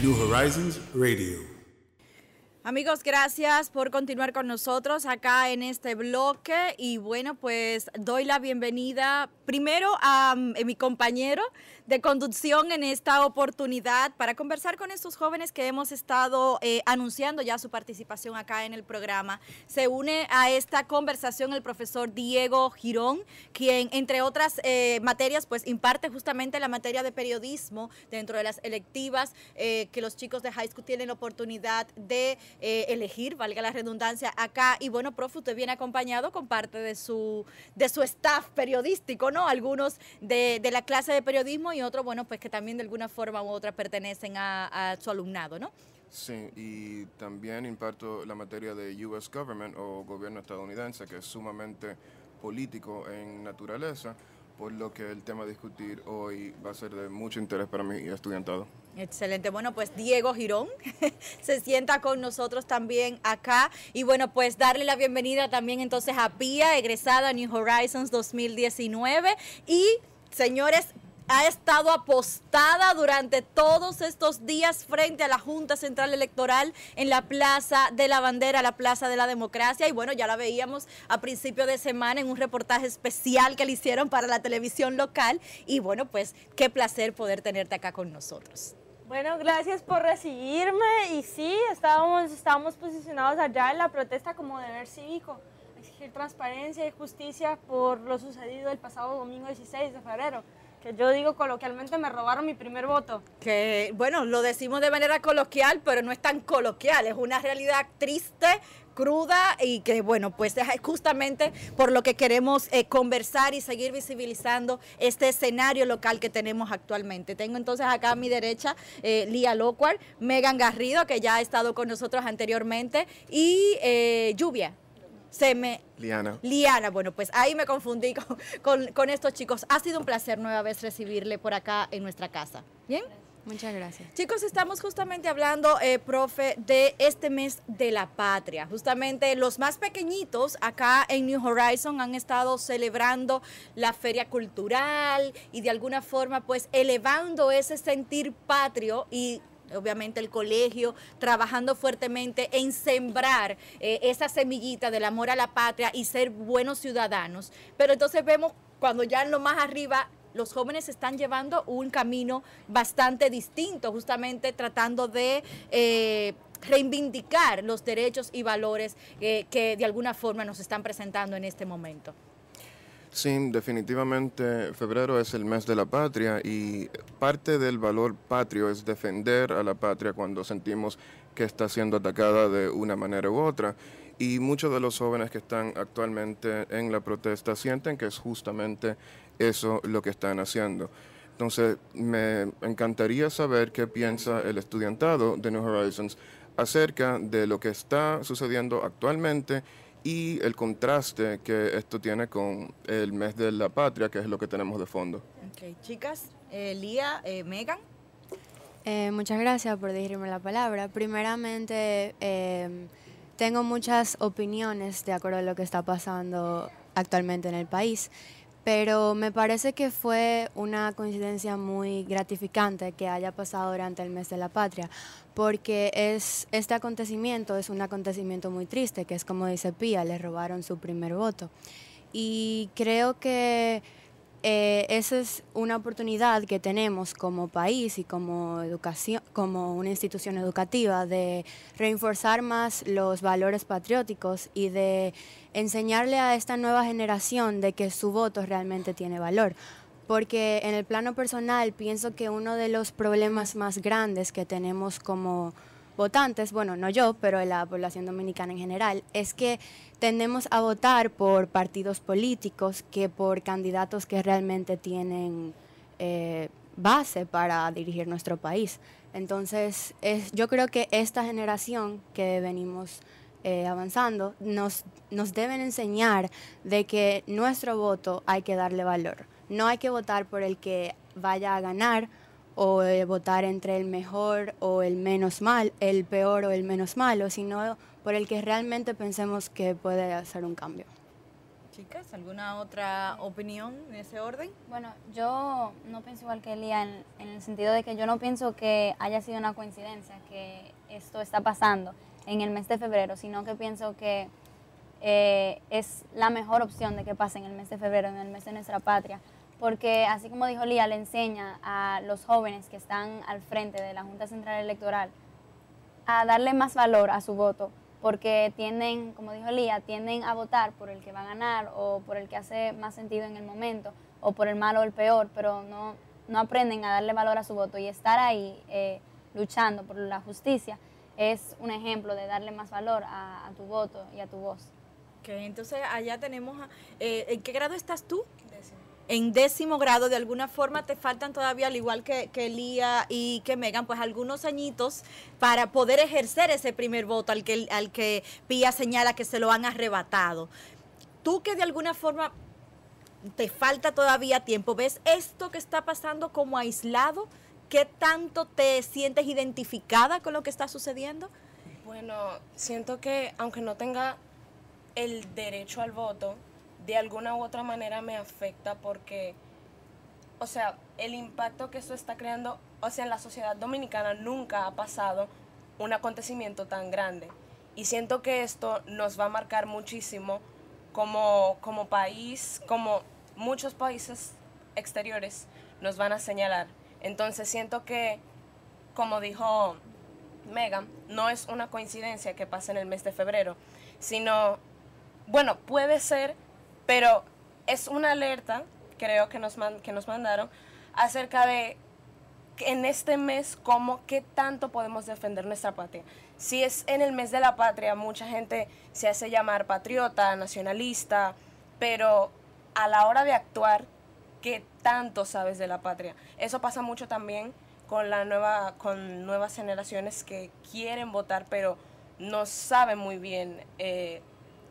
New Horizons Radio. Amigos, gracias por continuar con nosotros acá en este bloque y bueno, pues doy la bienvenida primero a, eh, mi compañero de conducción en esta oportunidad para conversar con estos jóvenes que hemos estado eh, anunciando ya su participación acá en el programa. Se une a esta conversación el profesor Diego Girón, quien entre otras eh, materias pues imparte justamente la materia de periodismo dentro de las electivas que los chicos de high school tienen la oportunidad de elegir, valga la redundancia, acá. Y bueno, profe, usted viene acompañado con parte de su, de su staff periodístico, ¿no? Algunos de, la clase de periodismo y otros, bueno, pues que también de alguna forma u otra pertenecen a, su alumnado, ¿no? Sí, y también imparto la materia de US Government o gobierno estadounidense, que es sumamente político en naturaleza, por lo que el tema a discutir hoy va a ser de mucho interés para y estudiantado. Excelente. Bueno, pues Diego Girón se sienta con nosotros también acá. Y bueno, pues darle la bienvenida también entonces a Pia, egresada New Horizons 2019. Y señores, ha estado apostada durante todos estos días frente a la Junta Central Electoral en la Plaza de la Bandera, la Plaza de la Democracia. Y bueno, ya la veíamos a principio de semana en un reportaje especial que le hicieron para la televisión local. Y bueno, pues qué placer poder tenerte acá con nosotros. Bueno, gracias por recibirme y sí, estábamos, estábamos posicionados allá en la protesta como deber cívico, exigir transparencia y justicia por lo sucedido el pasado domingo 16 de febrero que yo digo coloquialmente me robaron mi primer voto. Que bueno, lo decimos de manera coloquial, pero no es tan coloquial, es una realidad triste, cruda y que bueno, pues es justamente por lo que queremos eh, conversar y seguir visibilizando este escenario local que tenemos actualmente. Tengo entonces acá a mi derecha eh, Lía Locuar, Megan Garrido, que ya ha estado con nosotros anteriormente, y eh, Lluvia. Se me... Liana. Liana, bueno, pues ahí me confundí con, con estos chicos. Ha sido un placer nueva vez recibirle por acá en nuestra casa. ¿Bien? Muchas gracias. Chicos, estamos justamente hablando, eh, profe, de este mes de la patria. Justamente los más pequeñitos acá en New Horizon han estado celebrando la feria cultural y de alguna forma pues elevando ese sentir patrio y obviamente el colegio, trabajando fuertemente en sembrar eh, esa semillita del amor a la patria y ser buenos ciudadanos. Pero entonces vemos cuando ya en lo más arriba los jóvenes están llevando un camino bastante distinto, justamente tratando de... Eh, reivindicar los derechos y valores eh, que de alguna forma nos están presentando en este momento. Sí, definitivamente febrero es el mes de la patria y parte del valor patrio es defender a la patria cuando sentimos que está siendo atacada de una manera u otra. Y muchos de los jóvenes que están actualmente en la protesta sienten que es justamente eso lo que están haciendo. Entonces, me encantaría saber qué piensa el estudiantado de New Horizons acerca de lo que está sucediendo actualmente y el contraste que esto tiene con el mes de la patria, que es lo que tenemos de fondo. Ok, chicas, eh, Lía, eh, Megan. Eh, muchas gracias por dirigirme la palabra. Primeramente, em, tengo muchas opiniones de acuerdo a lo que está pasando actualmente en el país pero me parece que fue una coincidencia muy gratificante que haya pasado durante el mes de la patria, porque es, este acontecimiento es un acontecimiento muy triste, que es como dice Pía, le robaron su primer voto. Y creo que eh, esa es una oportunidad que tenemos como país y como educación, como una institución educativa de reforzar más los valores patrióticos y de enseñarle a esta nueva generación de que su voto realmente tiene valor. Porque en el plano personal pienso que uno de los problemas más grandes que tenemos como votantes, bueno, no yo, pero la población dominicana en general, es que tendemos a votar por partidos políticos que por candidatos que realmente tienen eh, base para dirigir nuestro país. Entonces, es, yo creo que esta generación que venimos eh, avanzando nos, nos deben enseñar de que nuestro voto hay que darle valor. No hay que votar por el que vaya a ganar o eh, votar entre el mejor o el menos mal, el peor o el menos malo, sino por el que realmente pensemos que puede hacer un cambio. Chicas, ¿alguna otra opinión en ese orden? Bueno, yo no pienso igual que Elia en, en, el sentido de que yo no pienso que haya sido una coincidencia que esto está pasando en el mes de febrero, sino que pienso que eh, es la mejor opción de que pase en el mes de febrero, en el mes de nuestra patria, porque así como dijo Lía, le enseña a los jóvenes que están al frente de la Junta Central Electoral a darle más valor a su voto, porque tienden, como dijo Lía, tienden a votar por el que va a ganar o por el que hace más sentido en el momento o por el malo o el peor, pero no, no aprenden a darle valor a su voto y estar ahí eh, luchando por la justicia es un ejemplo de darle más valor a, a tu voto y a tu voz. Ok, entonces allá tenemos, eh, ¿en qué grado estás tú? En décimo grado, de alguna forma te faltan todavía, al igual que, que Lía y que Megan, pues algunos añitos para poder ejercer ese primer voto al que, al que Pía señala que se lo han arrebatado. Tú que de alguna forma te falta todavía tiempo, ¿ves esto que está pasando como aislado? ¿Qué tanto te sientes identificada con lo que está sucediendo? Bueno, siento que aunque no tenga el derecho al voto, de alguna u otra manera me afecta porque, o sea, el impacto que esto está creando, o sea, en la sociedad dominicana nunca ha pasado un acontecimiento tan grande. Y siento que esto nos va a marcar muchísimo como, como país, como muchos países exteriores nos van a señalar. Entonces siento que, como dijo Megan, no es una coincidencia que pase en el mes de febrero, sino, bueno, puede ser pero es una alerta, creo que nos, que nos mandaron, acerca de en este mes cómo, qué tanto podemos defender nuestra patria. Si es en el mes de la patria, mucha gente se hace llamar patriota, nacionalista, pero a la hora de actuar, ¿qué tanto sabes de la patria? Eso pasa mucho también con, la nueva, con nuevas generaciones que quieren votar, pero no saben muy bien eh,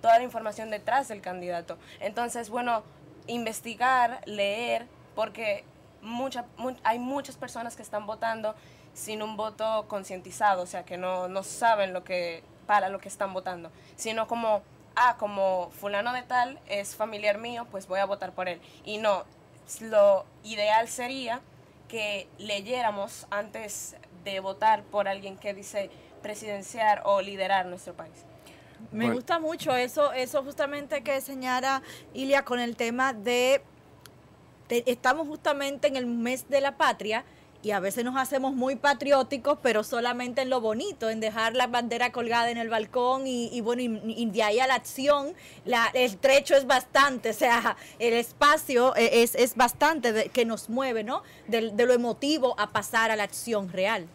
toda la información detrás del candidato. Entonces, bueno, investigar, leer, porque mucha, hay muchas personas que están votando sin un voto concientizado, o sea, que no, no saben lo que, para lo que están votando, sino como, ah, como fulano de tal es familiar mío, pues voy a votar por él. Y no, lo ideal sería que leyéramos antes de votar por alguien que dice presidenciar o liderar nuestro país. Me gusta mucho eso, eso justamente que señala Ilia con el tema de, estamos justamente en el mes de la patria y a veces nos hacemos muy patrióticos, pero solamente en lo bonito, en dejar la bandera colgada en el balcón y, bueno, y, de ahí a la acción, la, el trecho es bastante, o sea, el espacio e, es, es bastante que nos mueve, ¿no? de lo emotivo a pasar a la acción real.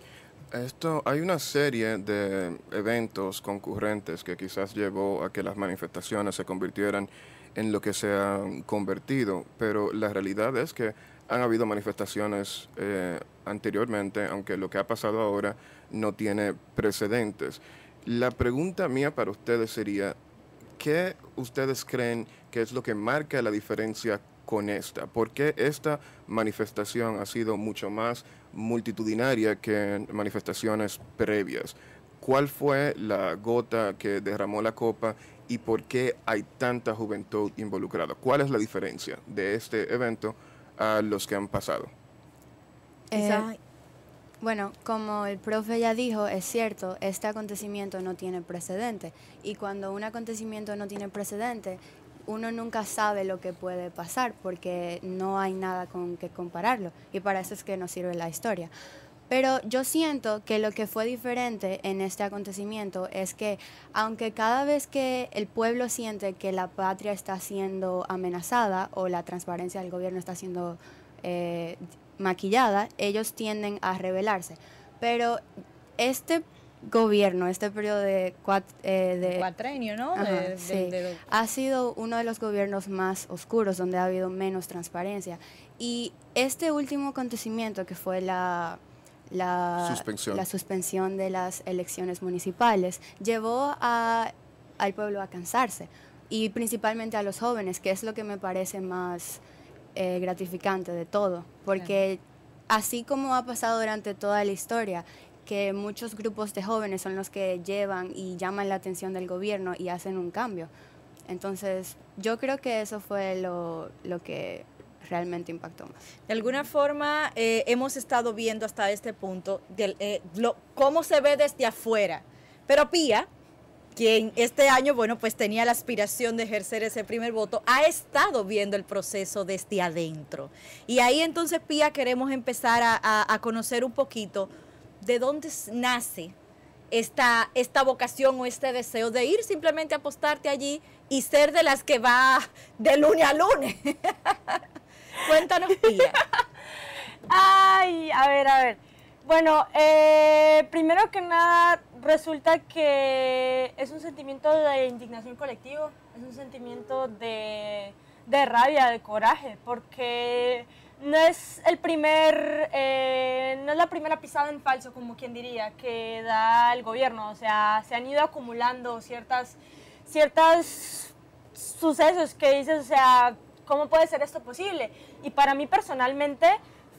Esto, hay una serie de eventos concurrentes que quizás llevó a que las manifestaciones se convirtieran en lo que se han convertido, pero la realidad es que han habido manifestaciones eh, anteriormente, aunque lo que ha pasado ahora no tiene precedentes. La pregunta mía para ustedes sería, ¿qué ustedes creen que es lo que marca la diferencia con esta? ¿Por qué esta manifestación ha sido mucho más multitudinaria que en manifestaciones previas? ¿Cuál fue la gota que derramó la copa y por qué hay tanta juventud involucrada? ¿Cuál es la diferencia de este evento a los que han pasado? Eh, bueno, como el profe ya dijo, es cierto, este acontecimiento no tiene precedente. Y cuando un acontecimiento no tiene precedente, uno nunca sabe lo que puede pasar porque no hay nada con que compararlo y para eso es que nos sirve la historia. Pero yo siento que lo que fue diferente en este acontecimiento es que aunque cada vez que el pueblo siente que la patria está siendo amenazada o la transparencia del gobierno está siendo eh, maquillada, ellos tienden a rebelarse. Pero este gobierno, este periodo de, eh, de cuatrenio, ¿no? ha sido uno de los gobiernos más oscuros, donde ha habido menos transparencia. Y este último acontecimiento que fue la, la, Suspensión. la suspensión de las elecciones municipales llevó a, al pueblo a cansarse y principalmente a los jóvenes, que es lo que me parece más eh, gratificante de todo, porque así como ha pasado durante toda la historia, que muchos grupos de jóvenes son los que llevan y llaman la atención del gobierno y hacen un cambio. Entonces, yo creo que eso fue lo, lo que realmente impactó más. De alguna forma eh, hemos estado viendo hasta este punto del, eh, lo- cómo se ve desde afuera. Pero Pía, quien este año, bueno, pues tenía la aspiración de ejercer ese primer voto, ha estado viendo el proceso desde adentro. Y ahí entonces, Pía, queremos empezar a, a- a conocer un poquito de dónde nace esta, esta vocación o este deseo de ir simplemente a apostarte allí y ser de las que va de lunes a lunes. Cuéntanos. Ay, a ver, a ver. Bueno, eh, primero que nada, resulta que es un sentimiento de indignación colectivo, es un sentimiento de, de rabia, de coraje, porque no es el primer, eh, no es la primera pisada en falso, como quien diría, que da el gobierno. O sea, se han ido acumulando ciertas, ciertas sucesos que dices, o sea, ¿cómo puede ser esto posible? Y para mí personalmente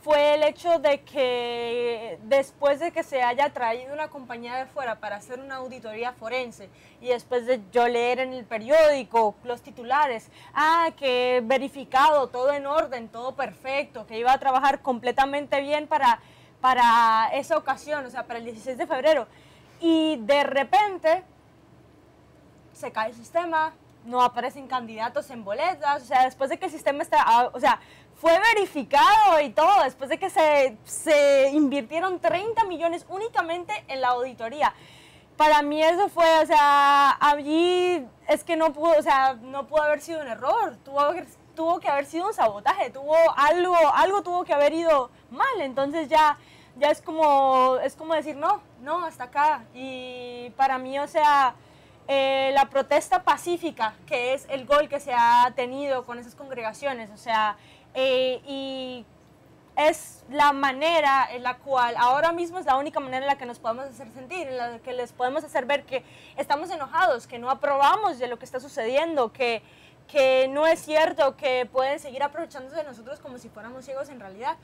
fue el hecho de que después de que se haya traído una compañía de fuera para hacer una auditoría forense y después de yo leer en el periódico los titulares, ah, que verificado, todo en orden, todo perfecto, que iba a trabajar completamente bien para, para esa ocasión, o sea, para el 16 de febrero. Y de repente se cae el sistema, no aparecen candidatos en boletas, o sea, después de que el sistema está, ah, o sea, fue verificado y todo, después de que se, se invirtieron 30 millones únicamente en la auditoría. Para mí eso fue, o sea, allí es que no pudo, o sea, no pudo haber sido un error, tuvo, tuvo que haber sido un sabotaje, tuvo algo, algo tuvo que haber ido mal, entonces ya, ya es como, es como decir, no, no, hasta acá. Y para mí, o sea, eh, la protesta pacífica, que es el gol que se ha tenido con esas congregaciones, o sea, eh, y es la manera en la cual ahora mismo es la única manera en la que nos podemos hacer sentir, en la que les podemos hacer ver que estamos enojados, que no aprobamos de lo que está sucediendo, que, que no es cierto, que pueden seguir aprovechándose de nosotros como si fuéramos ciegos en realidad.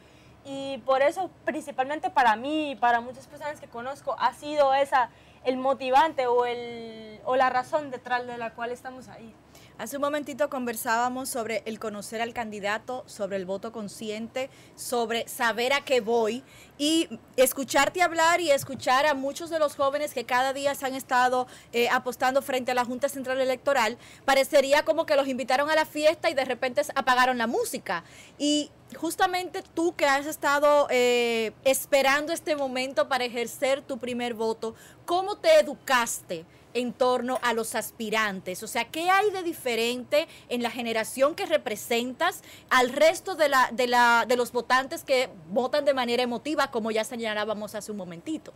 Y por eso, principalmente para mí y para muchas personas que conozco, ha sido esa el motivante o, el, o la razón detrás de la cual estamos ahí. Hace un momentito conversábamos sobre el conocer al candidato, sobre el voto consciente, sobre saber a qué voy y escucharte hablar y escuchar a muchos de los jóvenes que cada día se han estado eh, apostando frente a la Junta Central Electoral, parecería como que los invitaron a la fiesta y de repente apagaron la música. Y justamente tú que has estado eh, esperando este momento para ejercer tu primer voto, ¿cómo te educaste? En torno a los aspirantes? O sea, ¿qué hay de diferente en la generación que representas al resto de, la, de, la, de los votantes que votan de manera emotiva, como ya señalábamos hace un momentito?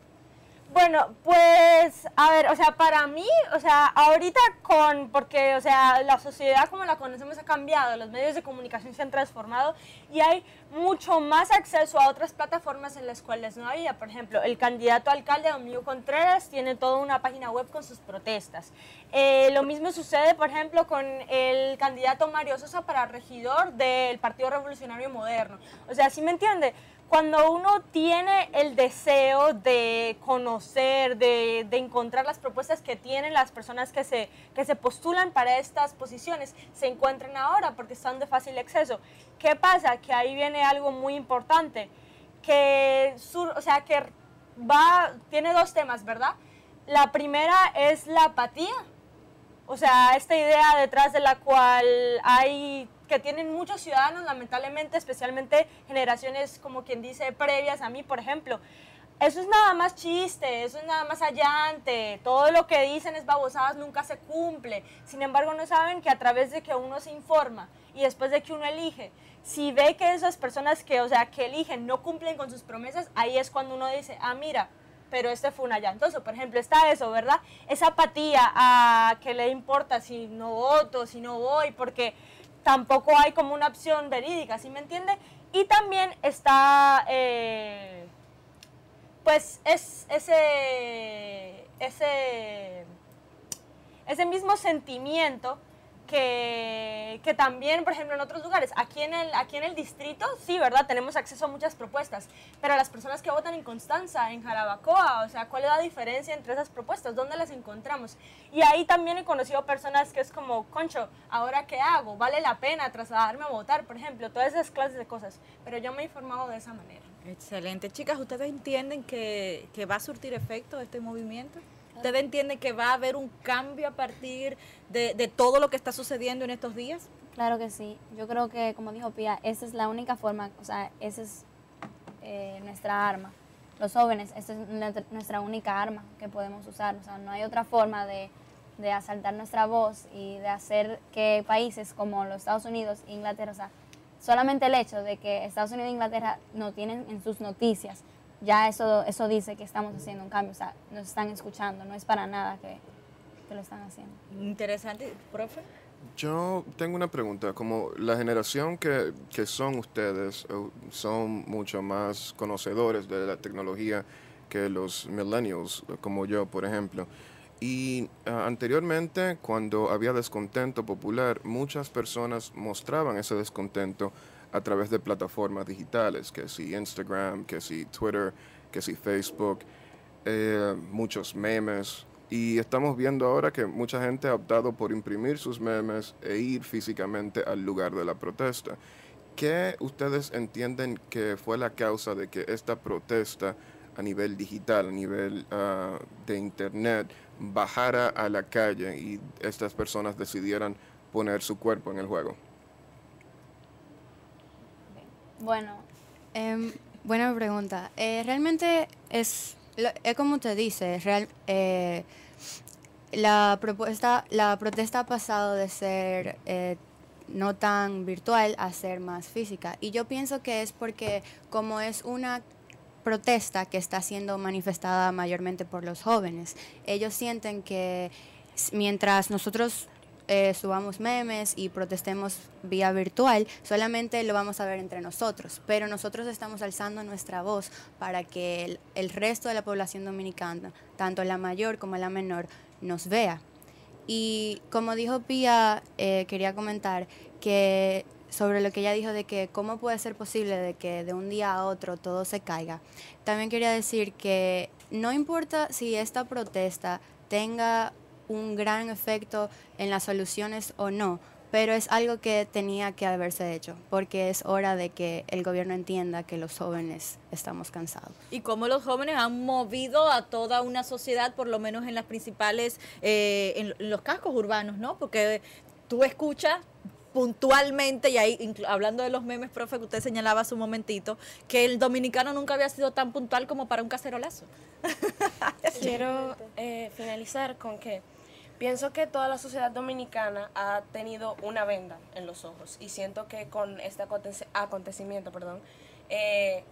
Bueno, pues, a ver, o sea, para mí, o sea, ahorita con, porque, o sea, la sociedad como la conocemos ha cambiado, los medios de comunicación se han transformado y hay mucho más acceso a otras plataformas en las cuales no había. Por ejemplo, el candidato alcalde, Domingo Contreras, tiene toda una página web con sus protestas. Eh, lo mismo sucede, por ejemplo, con el candidato Mario Sosa para regidor del Partido Revolucionario Moderno. O sea, ¿sí me entiende? Cuando uno tiene el deseo de conocer, de, de, encontrar las propuestas que tienen las personas que se, que se postulan para estas posiciones, se encuentran ahora porque están de fácil acceso. ¿Qué pasa? Que ahí viene algo muy importante, que, sur, o sea, que va, tiene dos temas, ¿verdad? La primera es la apatía, o sea, esta idea detrás de la cual hay que tienen muchos ciudadanos, lamentablemente, especialmente generaciones como quien dice previas a mí, por ejemplo. Eso es nada más chiste, eso es nada más allante, todo lo que dicen es babosadas, nunca se cumple. Sin embargo, no saben que a través de que uno se informa y después de que uno elige, si ve que esas personas que, o sea, que eligen no cumplen con sus promesas, ahí es cuando uno dice, ah, mira, pero este fue un allantoso. Por ejemplo, está eso, ¿verdad? Esa apatía a que le importa si no voto, si no voy, porque tampoco hay como una opción verídica, ¿sí me entiende? Y también está, eh, pues, es ese, ese, ese mismo sentimiento que, que, también, por ejemplo, en otros lugares, aquí en, el, aquí en el distrito, sí, ¿verdad? Tenemos acceso a muchas propuestas, pero las personas que votan en Constanza, en Jarabacoa, o sea, ¿cuál es la diferencia entre esas propuestas? ¿Dónde las encontramos? Y ahí también he conocido personas que es como, concho, ¿ahora qué hago? ¿Vale la pena trasladarme a votar, por ejemplo? Todas esas clases de cosas, pero yo me he informado de esa manera. Excelente. Chicas, ¿ustedes entienden que, que va a surtir efecto este movimiento? ¿Usted entiende que va a haber un cambio a partir de, todo lo que está sucediendo en estos días? Claro que sí. Yo creo que, como dijo Pía, esa es la única forma, o sea, esa es eh, nuestra arma. Los jóvenes, esa es nuestra única arma que podemos usar. O sea, no hay otra forma de, de asaltar nuestra voz y de hacer que países como los Estados Unidos e Inglaterra, o sea, solamente el hecho de que Estados Unidos e Inglaterra no tienen en sus noticias ya eso, eso dice que estamos haciendo un cambio, o sea, nos están escuchando, no es para nada que, que lo están haciendo. Interesante, profe. Yo tengo una pregunta, como la generación que, que son ustedes eh, son mucho más conocedores de la tecnología que los millennials, como yo, por ejemplo. Y uh, anteriormente, cuando había descontento popular, muchas personas mostraban ese descontento a través de plataformas digitales, que si Instagram, que si Twitter, que si Facebook, eh, muchos memes. Y estamos viendo ahora que mucha gente ha optado por imprimir sus memes e ir físicamente al lugar de la protesta. ¿Qué ustedes entienden que fue la causa de que esta protesta a nivel digital, a nivel uh, de Internet, bajara a la calle y estas personas decidieran poner su cuerpo en el juego? Bueno, eh, buena pregunta. Eh, realmente es, es como te dice, real, eh, la propuesta, la protesta ha pasado de ser eh, no tan virtual a ser más física. Y yo pienso que es porque como es una protesta que está siendo manifestada mayormente por los jóvenes, ellos sienten que mientras nosotros eh, subamos memes y protestemos vía virtual, solamente lo vamos a ver entre nosotros, pero nosotros estamos alzando nuestra voz para que el, resto de la población dominicana, tanto la mayor como la menor, nos vea. Y como dijo Pía, eh, quería comentar que sobre lo que ella dijo de que cómo puede ser posible de que de un día a otro todo se caiga. También quería decir que no importa si esta protesta tenga un gran efecto en las soluciones o no, pero es algo que tenía que haberse hecho, porque es hora de que el gobierno entienda que los jóvenes estamos cansados. Y cómo los jóvenes han movido a toda una sociedad, por lo menos en las principales, eh, en los cascos urbanos, ¿no? Porque tú escuchas puntualmente, y ahí hablando de los memes, profe, que usted señalaba hace un momentito, que el dominicano nunca había sido tan puntual como para un cacerolazo. Quiero eh, finalizar con que pienso que toda la sociedad dominicana ha tenido una venda en los ojos y siento que con este acontecimiento, perdón, eh,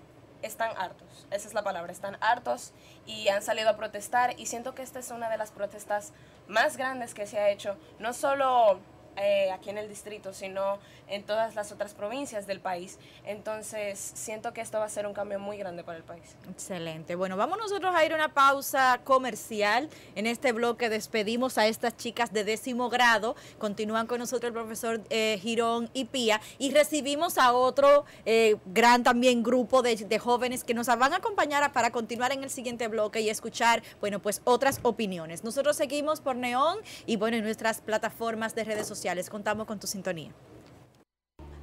están hartos, esa es la palabra, están hartos y han salido a protestar y siento que esta es una de las protestas más grandes que se ha hecho, no solo eh, aquí en el distrito, sino en todas las otras provincias del país. Entonces, siento que esto va a ser un cambio muy grande para el país. Excelente. Bueno, vamos nosotros a ir a una pausa comercial. En este bloque despedimos a estas chicas de décimo grado. Continúan con nosotros el profesor eh, Girón y Pía. Y recibimos a otro eh, gran también grupo de, jóvenes que nos van a acompañar para continuar en el siguiente bloque y escuchar, bueno, pues otras opiniones. Nosotros seguimos por Neón y bueno, en nuestras plataformas de redes sociales. Contamos con tu sintonía.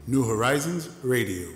New Horizons Radio.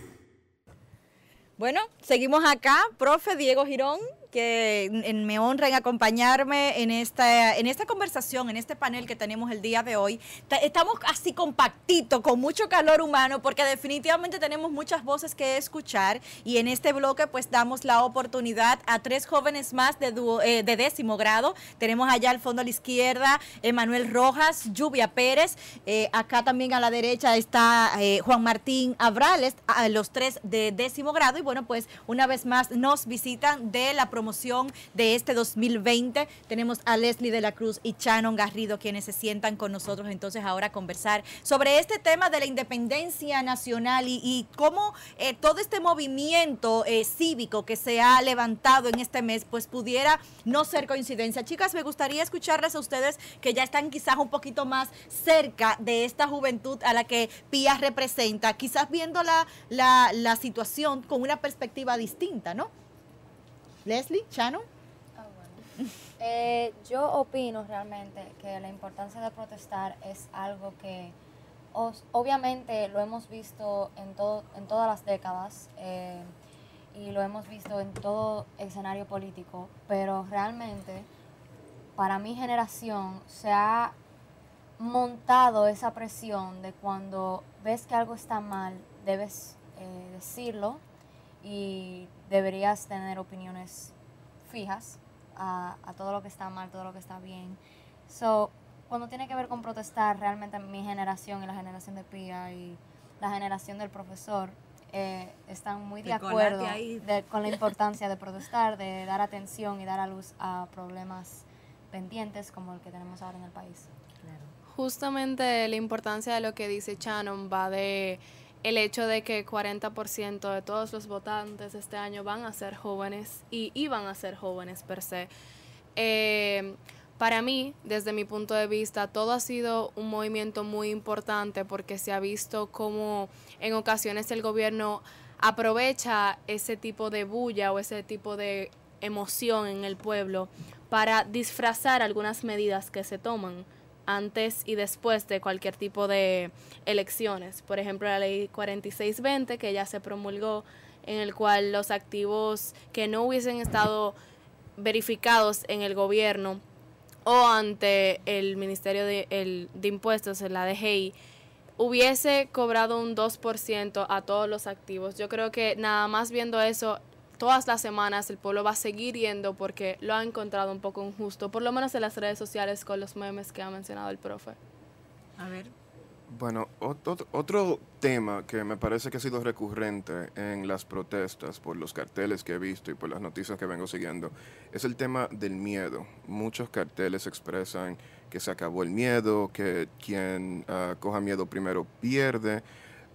Bueno, seguimos acá, profe Diego Girón, que me honra en acompañarme en esta, en esta conversación, en este panel que tenemos el día de hoy. Estamos así compactitos, con mucho calor humano, porque definitivamente tenemos muchas voces que escuchar y en este bloque pues damos la oportunidad a tres jóvenes más de, eh, de décimo grado. Tenemos allá al fondo a la izquierda Emanuel Rojas, Lluvia Pérez, eh, acá también a la derecha está eh, Juan Martín Abrales, los tres de décimo grado y bueno pues una vez más nos visitan de la provincia promoción de este 2020. Tenemos a Leslie de la Cruz y Shannon Garrido quienes se sientan con nosotros entonces ahora a conversar sobre este tema de la independencia nacional y, cómo eh, todo este movimiento eh, cívico que se ha levantado en este mes pues pudiera no ser coincidencia. Chicas, me gustaría escucharles a ustedes que ya están quizás un poquito más cerca de esta juventud a la que Pía representa, quizás viendo la, la, situación con una perspectiva distinta, ¿no? Leslie, Shannon. Ah, eh, yo opino realmente que la importancia de protestar es algo que obviamente lo hemos visto en, todo, en todas las décadas eh, y lo hemos visto en todo escenario político, pero realmente para mi generación se ha montado esa presión de cuando ves que algo está mal, debes eh, decirlo y deberías tener opiniones fijas a, todo lo que está mal, todo lo que está bien. So, cuando tiene que ver con protestar, realmente mi generación y la generación de Pia y la generación del profesor eh, están muy de acuerdo con la importancia de protestar, de dar atención y dar a luz a problemas pendientes como el que tenemos ahora en el país. Justamente la importancia de lo que dice Shannon va de el hecho de que 40% de todos los votantes este año van a ser jóvenes y iban a ser jóvenes per se. Eh, para mí, desde mi punto de vista, todo ha sido un movimiento muy importante porque se ha visto como en ocasiones el gobierno aprovecha ese tipo de bulla o ese tipo de emoción en el pueblo para disfrazar algunas medidas que se toman antes y después de cualquier tipo de elecciones. Por ejemplo, la ley 4620 que ya se promulgó en el cual los activos que no hubiesen estado verificados en el gobierno o ante el Ministerio de, de Impuestos, la DGI, hubiese cobrado un 2% a todos los activos. Yo creo que nada más viendo eso, todas las semanas el pueblo va a seguir yendo porque lo ha encontrado un poco injusto, por lo menos en las redes sociales con los memes que ha mencionado el profe. A ver. Bueno, otro, tema que me parece que ha sido recurrente en las protestas por los carteles que he visto y por las noticias que vengo siguiendo es el tema del miedo. Muchos carteles expresan que se acabó el miedo, que quien ah, coja miedo primero pierde.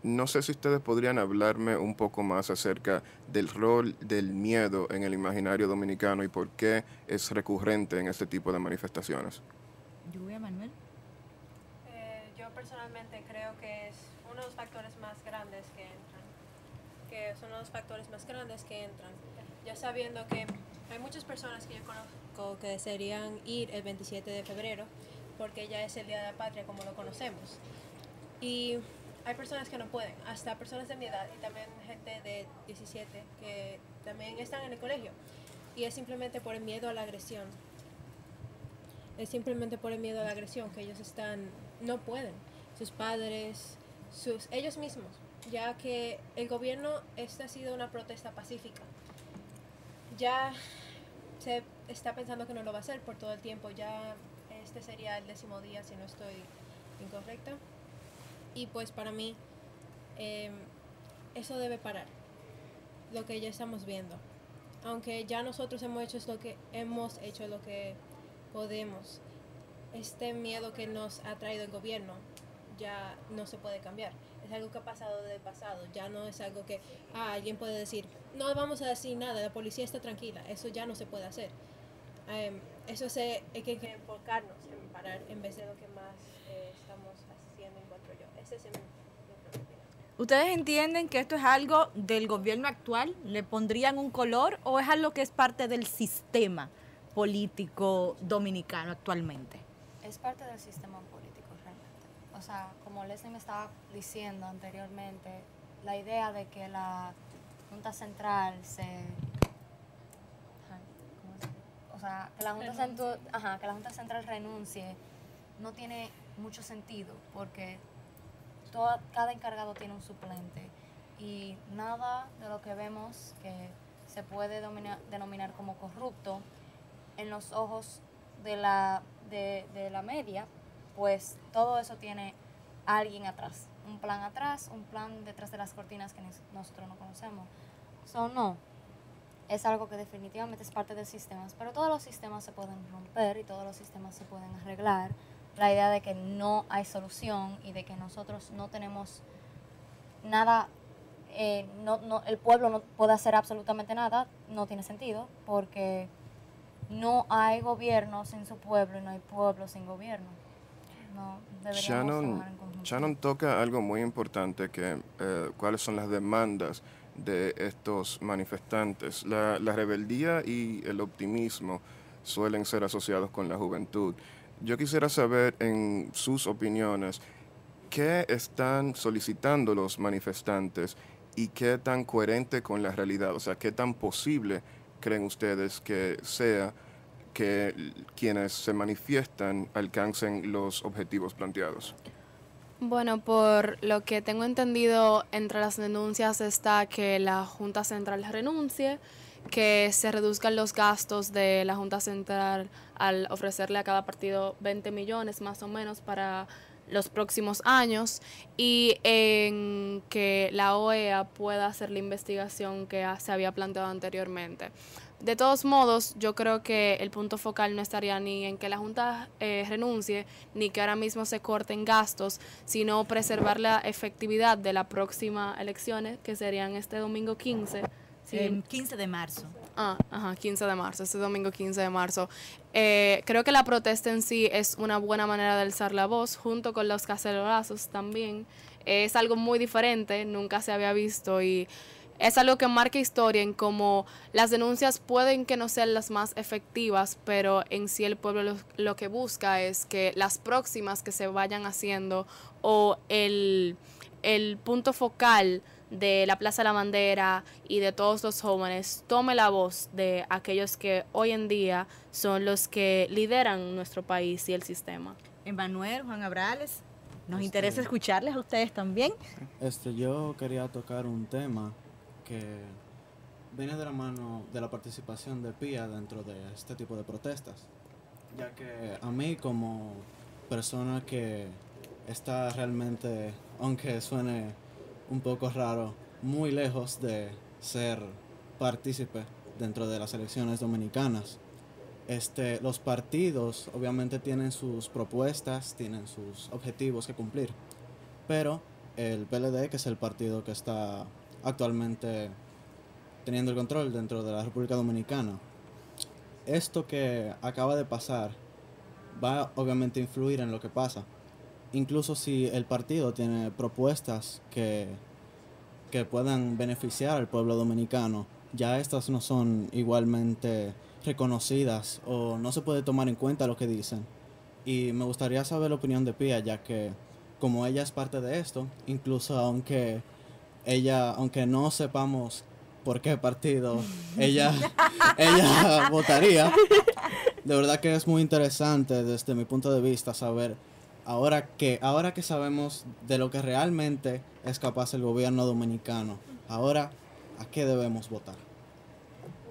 No sé si ustedes podrían hablarme un poco más acerca del rol del miedo en el imaginario dominicano y por qué es recurrente en este tipo de manifestaciones. Lluvia Manuel. Eh, yo personalmente creo que es uno de los factores más grandes que entran, que son uno de los factores más grandes que entran, ya sabiendo que hay muchas personas que yo conozco que desearían ir el 27 de febrero porque ya es el Día de la Patria como lo conocemos. Y hay personas que no pueden, hasta personas de mi edad y también gente de 17 que también están en el colegio. Y es simplemente por el miedo a la agresión. Es simplemente por el miedo a la agresión que ellos están, no pueden. Sus padres, sus, ellos mismos, ya que el gobierno, esta ha sido una protesta pacífica. Ya se está pensando que no lo va a hacer por todo el tiempo. Ya este sería el décimo día, si no estoy incorrecta. Y pues para mí em, eso debe parar, lo que ya estamos viendo. Aunque ya nosotros hemos hecho lo que hemos hecho lo que podemos. Este miedo que nos ha traído el gobierno ya no se puede cambiar. Es algo que ha pasado del pasado. Ya no es algo que ah, alguien puede decir, no vamos a decir nada, la policía está tranquila. Eso ya no se puede hacer. Em, eso se, hay que enfocarnos en parar en vez de lo que más eh, estamos ¿Ustedes entienden que esto es algo del gobierno actual? ¿Le pondrían un color o es algo que es parte del sistema político dominicano actualmente? Es parte del sistema político realmente. O sea, como Leslie me estaba diciendo anteriormente, la idea de que la Junta Central se... O sea, que la Junta, Central, ajá, que la Junta Central renuncie no tiene mucho sentido porque cada encargado tiene un suplente y nada de lo que vemos que se puede denominar como corrupto en los ojos de la, de, la media, pues todo eso tiene alguien atrás, un plan atrás, un plan detrás de las cortinas que nosotros no conocemos. So, no, es algo que definitivamente es parte del sistema, pero todos los sistemas se pueden romper y todos los sistemas se pueden arreglar. La idea de que no hay solución y de que nosotros no tenemos nada, eh, no, no, el pueblo no puede hacer absolutamente nada, no tiene sentido, porque no hay gobierno sin su pueblo y no hay pueblo sin gobierno. No, Shannon. Shannon toca algo muy importante, que eh, cuáles son las demandas de estos manifestantes. La, la rebeldía y el optimismo suelen ser asociados con la juventud. Yo quisiera saber en sus opiniones qué están solicitando los manifestantes y qué tan coherente con la realidad, o sea, qué tan posible creen ustedes que sea que quienes se manifiestan alcancen los objetivos planteados. Bueno, por lo que tengo entendido, entre las denuncias está que la Junta Central renuncie, que se reduzcan los gastos de la Junta Central al ofrecerle a cada partido 20 millones más o menos para los próximos años y en que la OEA pueda hacer la investigación que se había planteado anteriormente. De todos modos, yo creo que el punto focal no estaría ni en que la Junta eh, renuncie, ni que ahora mismo se corten gastos, sino preservar la efectividad de la próxima elecciones, que serían este domingo 15. Sí. Em, 15 de marzo. Ah, ajá, 15 de marzo, este domingo 15 de marzo. Eh, creo que la protesta en sí es una buena manera de alzar la voz, junto con los cacerolazos también. es algo muy diferente, nunca se había visto y es algo que marca historia en cómo las denuncias pueden que no sean las más efectivas, pero en sí el pueblo lo, lo que busca es que las próximas que se vayan haciendo o el, el punto focal de la Plaza de la Bandera y de todos los jóvenes tome la voz de aquellos que hoy en día son los que lideran nuestro país y el sistema. Emanuel, Juan Abrales, nos Este- interesa escucharles a ustedes también. Este, yo quería tocar un tema que viene de la mano de la participación de PIA dentro de este tipo de protestas, ya que a mí como persona que está realmente, aunque suene un poco raro, muy lejos de ser partícipe dentro de las elecciones dominicanas. Este, los partidos obviamente tienen sus propuestas, tienen sus objetivos que cumplir, pero el PLD, que es el partido que está actualmente teniendo el control dentro de la República Dominicana, esto que acaba de pasar va obviamente a influir en lo que pasa. Incluso si el partido tiene propuestas que, que puedan beneficiar al pueblo dominicano, ya estas no son igualmente reconocidas o no se puede tomar en cuenta lo que dicen. Y me gustaría saber la opinión de Pia, ya que como ella es parte de esto, incluso aunque ella, aunque no sepamos por qué partido ella, ella votaría, de verdad que es muy interesante desde mi punto de vista saber ahora que, ahora que sabemos de lo que realmente es capaz el gobierno dominicano, ahora a qué debemos votar.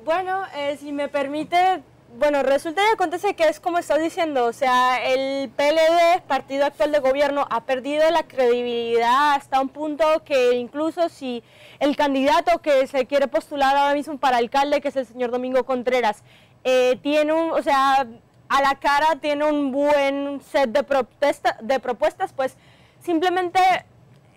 Bueno, eh, si me permite, bueno, resulta y acontece que es como estás diciendo, o sea, el PLD, partido actual de gobierno, ha perdido la credibilidad hasta un punto que incluso si el candidato que se quiere postular ahora mismo para alcalde, que es el señor Domingo Contreras, eh, tiene un, o sea, a la cara tiene un buen set de, protesta, de propuestas, pues simplemente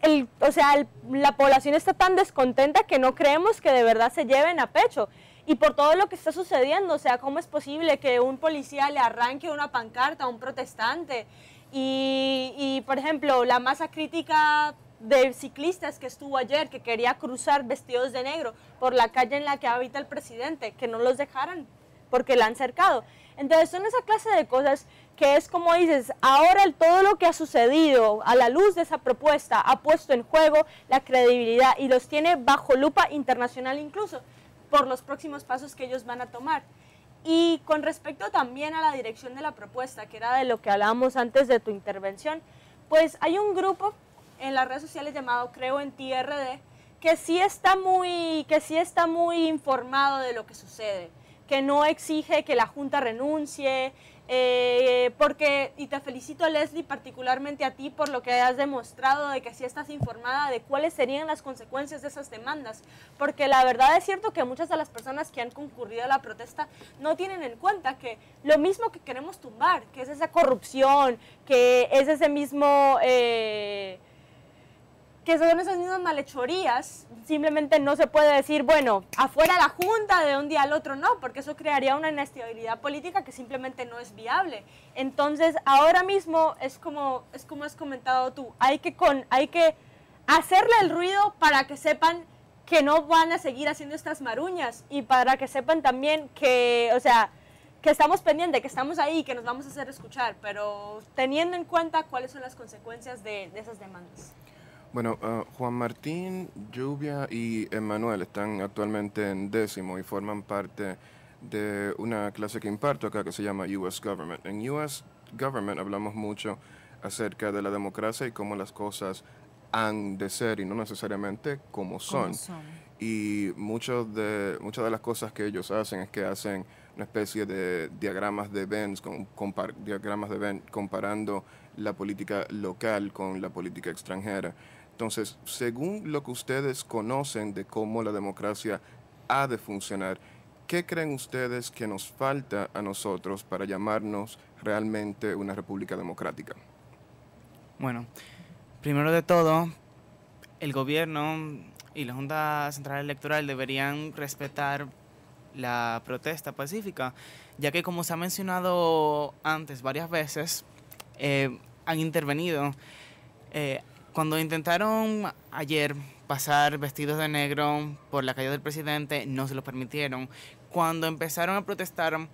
el, o sea, la población está tan descontenta que no creemos que de verdad se lleven a pecho. Y por todo lo que está sucediendo, o sea, ¿cómo es posible que un policía le arranque una pancarta a un protestante? Y, y, por ejemplo, la masa crítica de ciclistas que estuvo ayer, que quería cruzar vestidos de negro por la calle en la que habita el presidente, que no los dejaran porque la han cercado. Entonces son esa clase de cosas que es como dices, ahora todo lo que ha sucedido a la luz de esa propuesta ha puesto en juego la credibilidad y los tiene bajo lupa internacional incluso por los próximos pasos que ellos van a tomar. Y con respecto también a la dirección de la propuesta, que era de lo que hablábamos antes de tu intervención, pues hay un grupo en las redes sociales llamado Creo en ti RD que sí está muy, que sí está muy informado de lo que sucede que no exige que la Junta renuncie, eh, porque, y te felicito Leslie particularmente a ti por lo que has demostrado de que sí estás informada de cuáles serían las consecuencias de esas demandas, porque la verdad es cierto que muchas de las personas que han concurrido a la protesta no tienen en cuenta que lo mismo que queremos tumbar, que es esa corrupción, que es ese mismo... Eh, que son esas mismas malhechorías, simplemente no se puede decir, bueno, afuera la Junta de un día al otro, no, porque eso crearía una inestabilidad política que simplemente no es viable. Entonces, ahora mismo es como, es como has comentado tú, hay que, con, hay que hacerle el ruido para que sepan que no van a seguir haciendo estas maruñas y para que sepan también que, o sea, que estamos pendientes, que estamos ahí, que nos vamos a hacer escuchar, pero teniendo en cuenta cuáles son las consecuencias de, de esas demandas. Bueno, uh, Juan Martín, Lluvia y Emanuel están actualmente en décimo y forman parte de una clase que imparto acá que se llama US Government. En US Government hablamos mucho acerca de la democracia y cómo las cosas han de ser y no necesariamente como son. Y muchos de, muchas de las cosas que ellos hacen es que hacen una especie de diagramas de Venn, con, diagramas de Venn comparando la política local con la política extranjera. Entonces, según lo que ustedes conocen de cómo la democracia ha de funcionar, ¿qué creen ustedes que nos falta a nosotros para llamarnos realmente una república democrática? Bueno, primero de todo, el gobierno y la Junta Central Electoral deberían respetar la protesta pacífica, ya que como se ha mencionado antes varias veces, eh, han intervenido. Eh, cuando intentaron ayer pasar vestidos de negro por la calle del presidente, no se lo permitieron. Cuando empezaron a protestar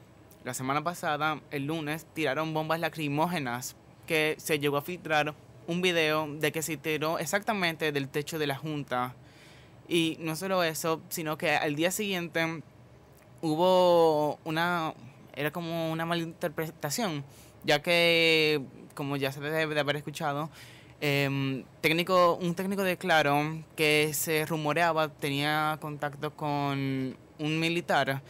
la semana pasada, el lunes, tiraron bombas lacrimógenas que se llegó a filtrar un video de que se tiró exactamente del techo de la Junta. Y no solo eso, sino que al día siguiente hubo una, era como una malinterpretación, ya que, como ya se debe de haber escuchado, Em, técnico, un técnico de Claro que se rumoreaba tenía contacto con un militar,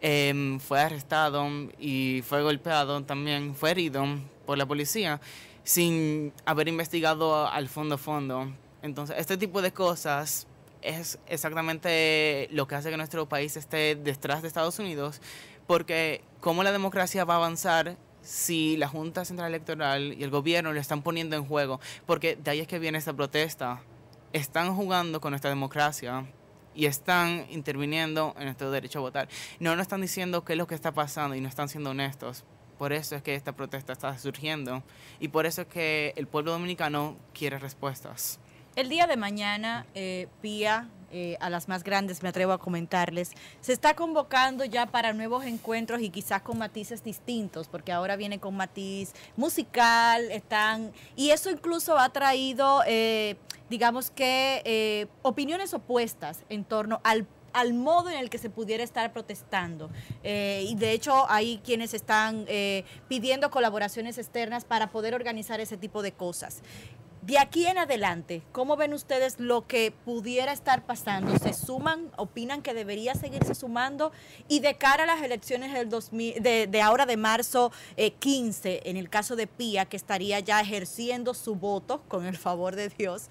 em, fue arrestado y fue golpeado también, fue herido por la policía sin haber investigado al fondo fondo. Entonces, este tipo de cosas es exactamente lo que hace que nuestro país esté detrás de Estados Unidos, porque cómo la democracia va a avanzar si la Junta Central Electoral y el gobierno le están poniendo en juego, porque de ahí es que viene esta protesta. Están jugando con nuestra democracia y están interviniendo en nuestro derecho a votar. No nos están diciendo qué es lo que está pasando y no están siendo honestos. Por eso es que esta protesta está surgiendo y por eso es que el pueblo dominicano quiere respuestas. El día de mañana, eh, Pía, eh, a las más grandes me atrevo a comentarles, se está convocando ya para nuevos encuentros y quizás con matices distintos, porque ahora viene con matiz musical, están, y eso incluso ha traído, eh, digamos que, opiniones opuestas en torno al al modo en el que se pudiera estar protestando. y de hecho hay quienes están pidiendo colaboraciones externas para poder organizar ese tipo de cosas. De aquí en adelante, ¿cómo ven ustedes lo que pudiera estar pasando? ¿Se suman? ¿Opinan que debería seguirse sumando? Y de cara a las elecciones del 2000, de, ahora de marzo 15, eh, en el caso de Pía, que estaría ya ejerciendo su voto, con el favor de Dios,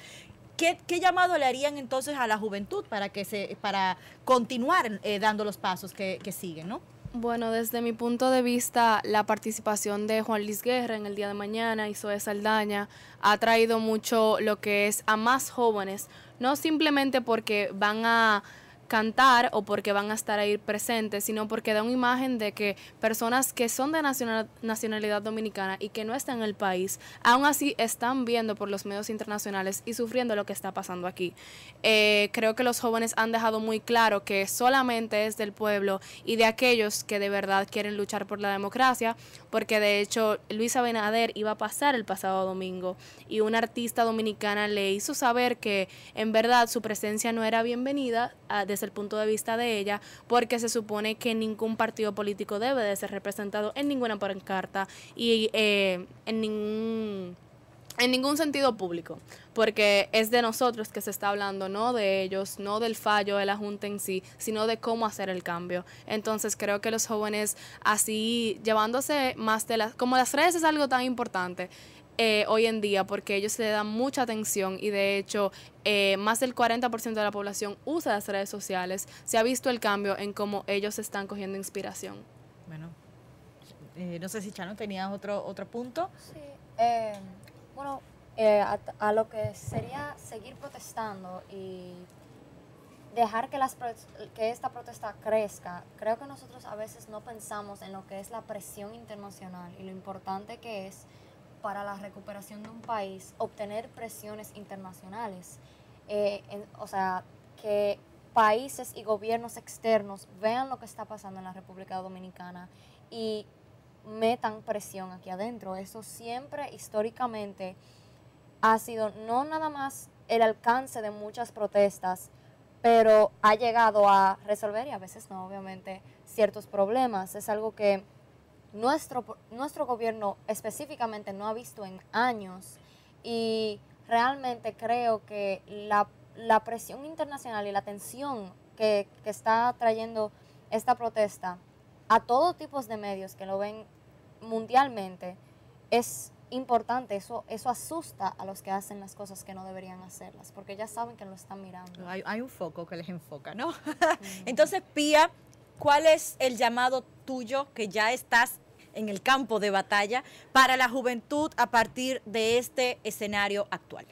¿Qué, llamado le harían entonces a la juventud para que se para continuar eh, dando los pasos que, que siguen, no? Bueno, desde mi punto de vista, la participación de Juan Luis Guerra en el día de mañana y Zoe Saldaña ha traído mucho lo que es a más jóvenes, no simplemente porque van a cantar o porque van a estar ahí presentes, sino porque da una imagen de que personas que son de nacionalidad dominicana y que no están en el país, aún así están viendo por los medios internacionales y sufriendo lo que está pasando aquí. Eh, creo que los jóvenes han dejado muy claro que solamente es del pueblo y de aquellos que de verdad quieren luchar por la democracia, porque de hecho Luis Abinader iba a pasar el pasado domingo y una artista dominicana le hizo saber que en verdad su presencia no era bienvenida ah, desde el punto de vista de ella, porque se supone que ningún partido político debe de ser representado en ninguna pancarta y eh, en ningún en ningún sentido público, porque es de nosotros que se está hablando, no de ellos, no del fallo de la Junta en sí, sino de cómo hacer el cambio. Entonces creo que los jóvenes así llevándose más de las, como las redes es algo tan importante. Eh, hoy en día porque ellos le dan mucha atención y de hecho eh, más del 40% de la población usa las redes sociales. Se ha visto el cambio en cómo ellos están cogiendo inspiración. Bueno, eh, no sé si Chano tenías otro, otro punto. Sí. Eh, bueno, eh, a, a lo que sería seguir protestando y dejar que, las, pro- que esta protesta crezca, creo que nosotros a veces no pensamos en lo que es la presión internacional y lo importante que es para la recuperación de un país obtener presiones internacionales. Eh, en- o sea, que países y gobiernos externos vean lo que está pasando en la República Dominicana y metan presión aquí adentro. Eso siempre históricamente ha sido no nada más el alcance de muchas protestas, pero ha llegado a resolver y a veces no, obviamente, ciertos problemas. Es algo que nuestro, nuestro gobierno específicamente no ha visto en años y realmente creo que la, la presión internacional y la tensión que, que está trayendo esta protesta a todo tipo de medios que lo ven mundialmente es importante, eso, eso asusta a los que hacen las cosas que no deberían hacerlas, porque ya saben que lo están mirando. Hay, hay un foco que les enfoca, ¿no? Entonces, Pía, ¿cuál es el llamado tuyo que ya estás en el campo de batalla para la juventud a partir de este escenario actual?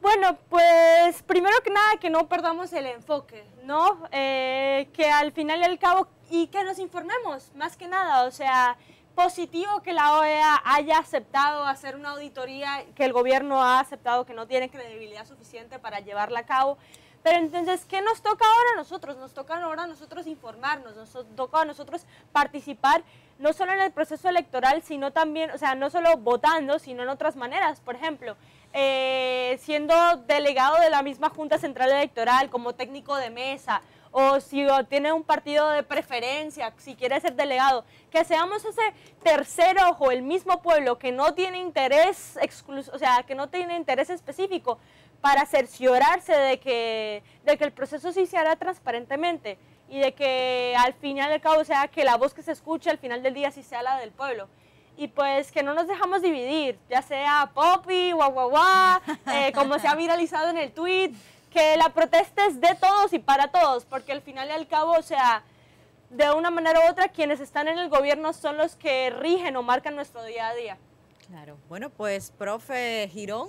Bueno, pues primero que nada que no perdamos el enfoque, ¿no? Eh, que al final y al cabo, y que nos informemos, más que nada, o sea, positivo que la OEA haya aceptado hacer una auditoría, que el gobierno ha aceptado que no tiene credibilidad suficiente para llevarla a cabo. Pero entonces, ¿qué nos toca ahora a nosotros? Nos toca ahora a nosotros informarnos, nos toca a nosotros participar no solo en el proceso electoral, sino también, o sea, no solo votando, sino en otras maneras. Por ejemplo, eh, siendo delegado de la misma Junta Central Electoral, como técnico de mesa, o si tiene un partido de preferencia, si quiere ser delegado, que seamos ese tercer ojo, el mismo pueblo que no tiene interés exclusivo, o sea, que no tiene interés específico para cerciorarse de que, de que el proceso se hará transparentemente y de que al final del cabo sea que la voz que se escuche al final del día sí sea la del pueblo. Y pues que no nos dejamos dividir, ya sea Poppy, guau guau guau, eh, como se ha viralizado en el tweet, que la protesta es de todos y para todos, porque al final y al cabo, o sea, de una manera u otra, quienes están en el gobierno son los que rigen o marcan nuestro día a día. Claro. Bueno, pues, profe Girón,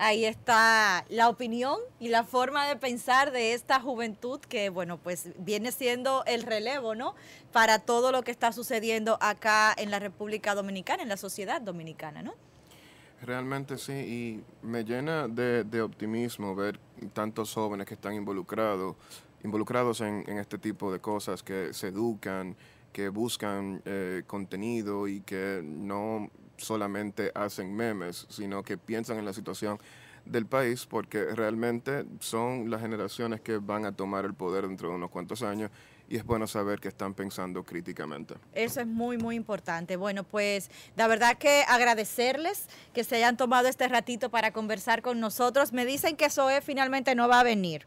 ahí está la opinión y la forma de pensar de esta juventud que, bueno, pues viene siendo el relevo, ¿no? Para todo lo que está sucediendo acá en la República Dominicana, en la sociedad dominicana, ¿no? Realmente sí, y me llena de, optimismo ver tantos jóvenes que están involucrados, involucrados en, en este tipo de cosas, que se educan, que buscan eh, contenido y que no solamente hacen memes, sino que piensan en la situación del país, porque realmente son las generaciones que van a tomar el poder dentro de unos cuantos años y es bueno saber que están pensando críticamente. Eso es muy, muy importante. Bueno, pues la verdad que agradecerles que se hayan tomado este ratito para conversar con nosotros. Me dicen que Zoe finalmente no va a venir.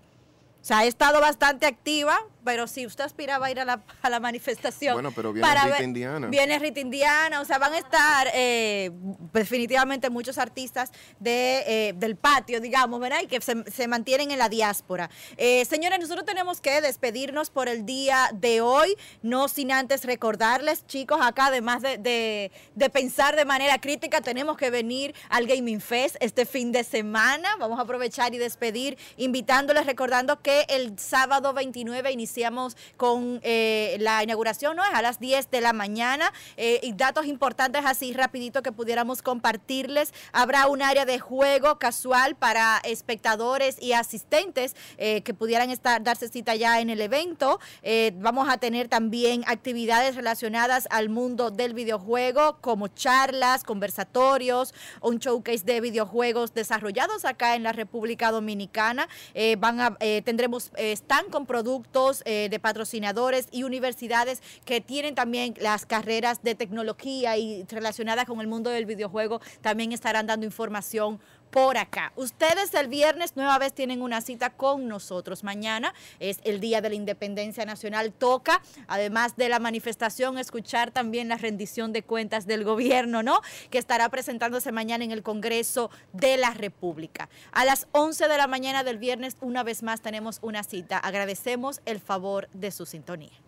O sea, ha estado bastante activa, pero si usted aspiraba a ir a la, a la manifestación. Bueno, pero viene para Rita ver- Indiana. Viene Rita Indiana, o sea, van a estar eh, definitivamente muchos artistas de, eh, del patio, digamos, ¿verdad? Y que se, se mantienen en la diáspora. Eh, señores, nosotros tenemos que despedirnos por el día de hoy, no sin antes recordarles, chicos, acá además de, de- de pensar de manera crítica, tenemos que venir al Gaming Fest este fin de semana. Vamos a aprovechar y despedir, invitándoles, recordando que el sábado 29 iniciamos con eh, la inauguración, ¿no? Es a las 10 de la mañana. Eh, y datos importantes así rapidito que pudiéramos compartirles. Habrá un área de juego casual para espectadores y asistentes eh, que pudieran estar darse cita ya en el evento. Vamos a tener también actividades relacionadas al mundo del videojuego, como charlas, conversatorios, un showcase de videojuegos desarrollados acá en la República Dominicana. Van a, tendremos stand con productos eh, de patrocinadores y universidades que tienen también las carreras de tecnología y relacionadas con el mundo del videojuego también estarán dando información por acá. Ustedes el viernes nueva vez tienen una cita con nosotros. Mañana es el Día de la Independencia Nacional. Toca, además de la manifestación, escuchar también la rendición de cuentas del gobierno, ¿no? Que estará presentándose mañana en el Congreso de la República. A las 11 de la mañana del viernes, una vez más, tenemos una cita. Agradecemos el favor de su sintonía.